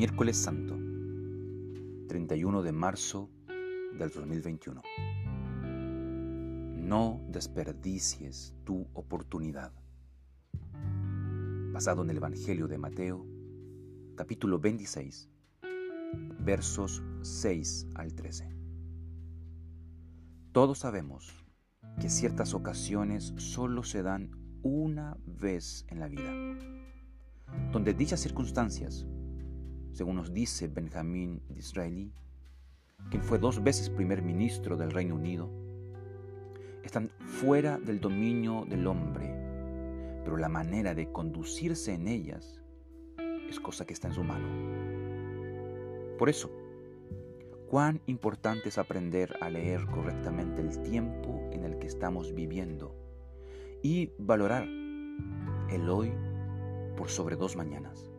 Miércoles Santo, 31 de marzo del 2021. No desperdicies tu oportunidad. Basado en el Evangelio de Mateo, capítulo 26, versos 6 al 13. Todos sabemos que ciertas ocasiones solo se dan una vez en la vida, donde dichas circunstancias, según nos dice Benjamín Disraeli, quien fue dos veces primer ministro del Reino Unido, están fuera del dominio del hombre, pero la manera de conducirse en ellas es cosa que está en su mano. Por eso, cuán importante es aprender a leer correctamente el tiempo en el que estamos viviendo y valorar el hoy por sobre dos mañanas.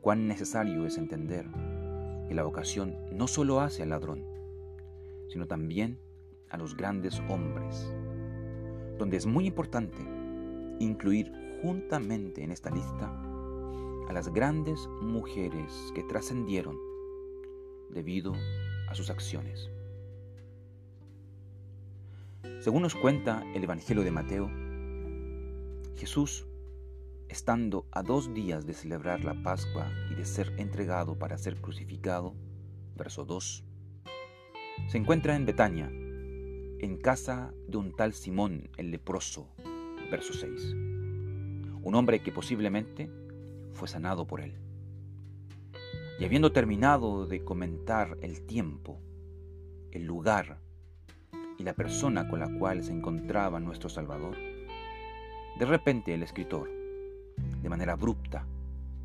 Cuán necesario es entender que la vocación no solo hace al ladrón, sino también a los grandes hombres, donde es muy importante incluir juntamente en esta lista a las grandes mujeres que trascendieron debido a sus acciones. Según nos cuenta el Evangelio de Mateo, Jesús, estando a dos días de celebrar la Pascua y de ser entregado para ser crucificado, verso 2, se encuentra en Betania, en casa de un tal Simón el leproso, verso 6, un hombre que posiblemente fue sanado por él. Y habiendo terminado de comentar el tiempo, el lugar y la persona con la cual se encontraba nuestro Salvador, de repente el escritor, de manera abrupta,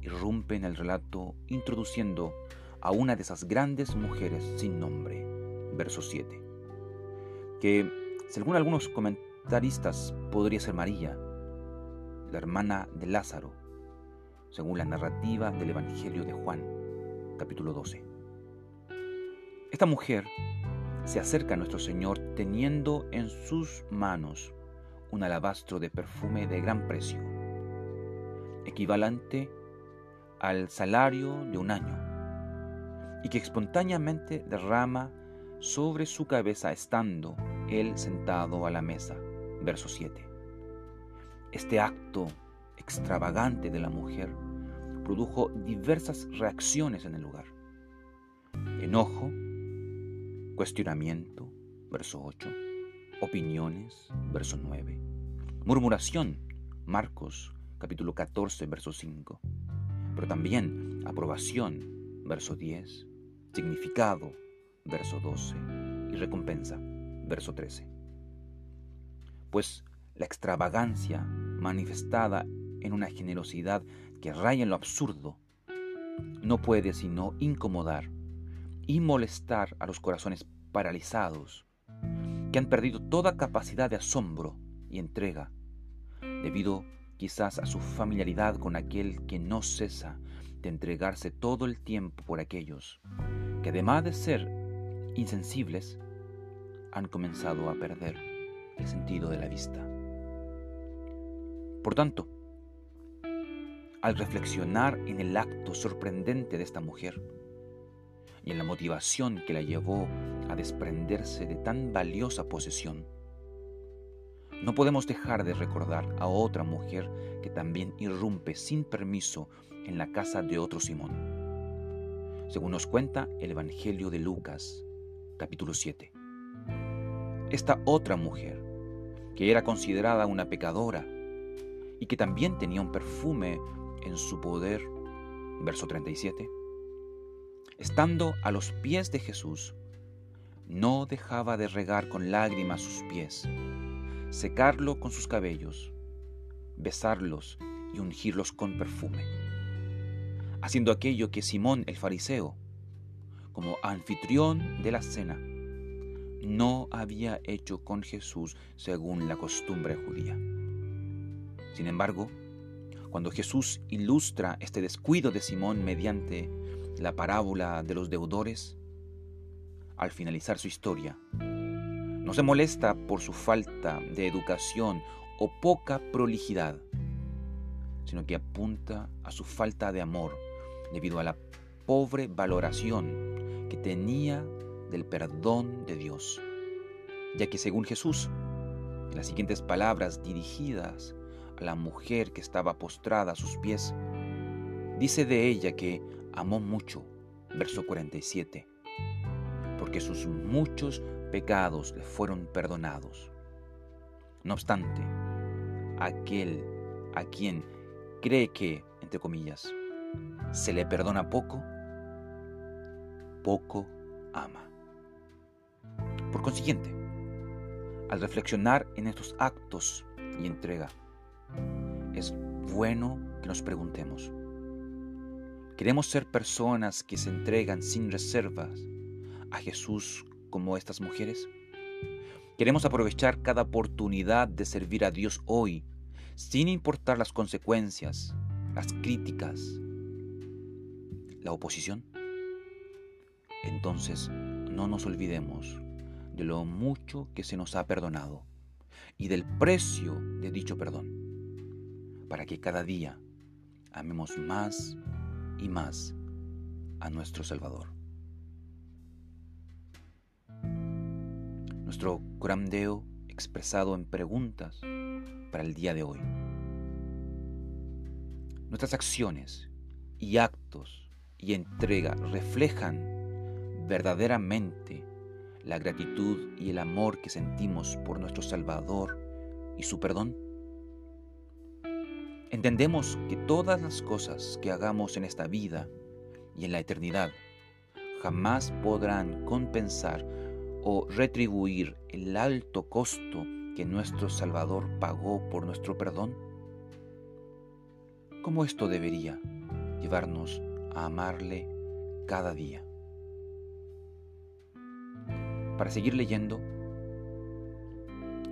irrumpe en el relato introduciendo a una de esas grandes mujeres sin nombre, verso 7, que según algunos comentaristas podría ser María, la hermana de Lázaro, según la narrativa del Evangelio de Juan capítulo 12. Esta mujer se acerca a nuestro Señor teniendo en sus manos un alabastro de perfume de gran precio, equivalente al salario de un año, y que espontáneamente derrama sobre su cabeza estando él sentado a la mesa. Verso 7. Este acto extravagante de la mujer produjo diversas reacciones en el lugar. Enojo, cuestionamiento, verso 8, opiniones, verso 9, murmuración, Marcos capítulo 14, verso 5, pero también aprobación, verso 10, significado, verso 12, y recompensa, verso 13. Pues la extravagancia manifestada en una generosidad que raya en lo absurdo, no puede sino incomodar y molestar a los corazones paralizados, que han perdido toda capacidad de asombro y entrega, debido quizás a su familiaridad con aquel que no cesa de entregarse todo el tiempo por aquellos que además de ser insensibles, han comenzado a perder el sentido de la vista. Por tanto, al reflexionar en el acto sorprendente de esta mujer y en la motivación que la llevó a desprenderse de tan valiosa posesión, no podemos dejar de recordar a otra mujer que también irrumpe sin permiso en la casa de otro Simón, según nos cuenta el Evangelio de Lucas, capítulo 7. Esta otra mujer, que era considerada una pecadora y que también tenía un perfume en su poder. Verso 37. Estando a los pies de Jesús, no dejaba de regar con lágrimas sus pies, secarlo con sus cabellos, besarlos y ungirlos con perfume, haciendo aquello que Simón el fariseo, como anfitrión de la cena, no había hecho con Jesús según la costumbre judía. Sin embargo, cuando Jesús ilustra este descuido de Simón mediante la parábola de los deudores, al finalizar su historia, no se molesta por su falta de educación o poca prolijidad, sino que apunta a su falta de amor debido a la pobre valoración que tenía del perdón de Dios, ya que según Jesús, en las siguientes palabras dirigidas a la mujer que estaba postrada a sus pies, dice de ella que amó mucho, verso 47, porque sus muchos pecados le fueron perdonados. No obstante, aquel a quien cree que, entre comillas, se le perdona poco, poco ama. Por consiguiente, al reflexionar en estos actos y entrega, es bueno que nos preguntemos, ¿queremos ser personas que se entregan sin reservas a Jesús como estas mujeres? ¿Queremos aprovechar cada oportunidad de servir a Dios hoy, sin importar las consecuencias, las críticas, la oposición? Entonces, no nos olvidemos de lo mucho que se nos ha perdonado y del precio de dicho perdón, para que cada día amemos más y más a nuestro Salvador. Nuestro Coram Deo expresado en preguntas para el día de hoy. Nuestras acciones y actos y entrega reflejan verdaderamente la gratitud y el amor que sentimos por nuestro Salvador y su perdón? Entendemos que todas las cosas que hagamos en esta vida y en la eternidad jamás podrán compensar o retribuir el alto costo que nuestro Salvador pagó por nuestro perdón? ¿Cómo esto debería llevarnos a amarle cada día? Para seguir leyendo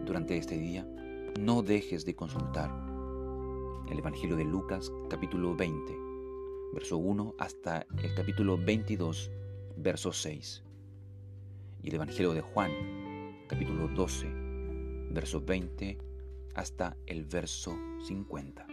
durante este día, no dejes de consultar el Evangelio de Lucas capítulo 20, verso 1 hasta el capítulo 22, verso 6. Y el Evangelio de Juan capítulo 12, verso 20 hasta el verso 50.